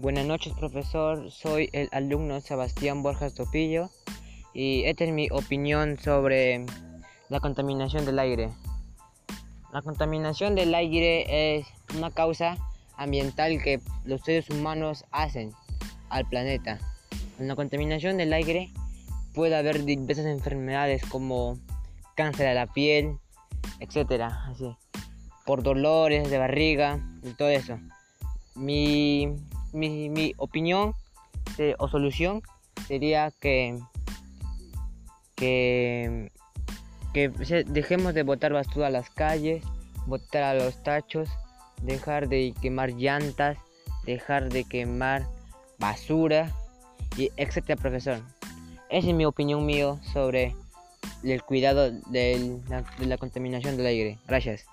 Buenas noches, profesor. Soy el alumno Sebastián Borjas Topillo y esta es mi opinión sobre la contaminación del aire. La contaminación del aire es una causa ambiental que los seres humanos hacen al planeta. En la contaminación del aire puede haber diversas enfermedades como cáncer de la piel, etcétera, así, por dolores de barriga y todo eso. Mi, mi, opinión o solución sería que, que, que dejemos de botar basura a las calles, botar a los tachos, dejar de quemar llantas, dejar de quemar basura y etcétera, profesor. Esa es mi opinión mío sobre el cuidado de la contaminación del aire. Gracias.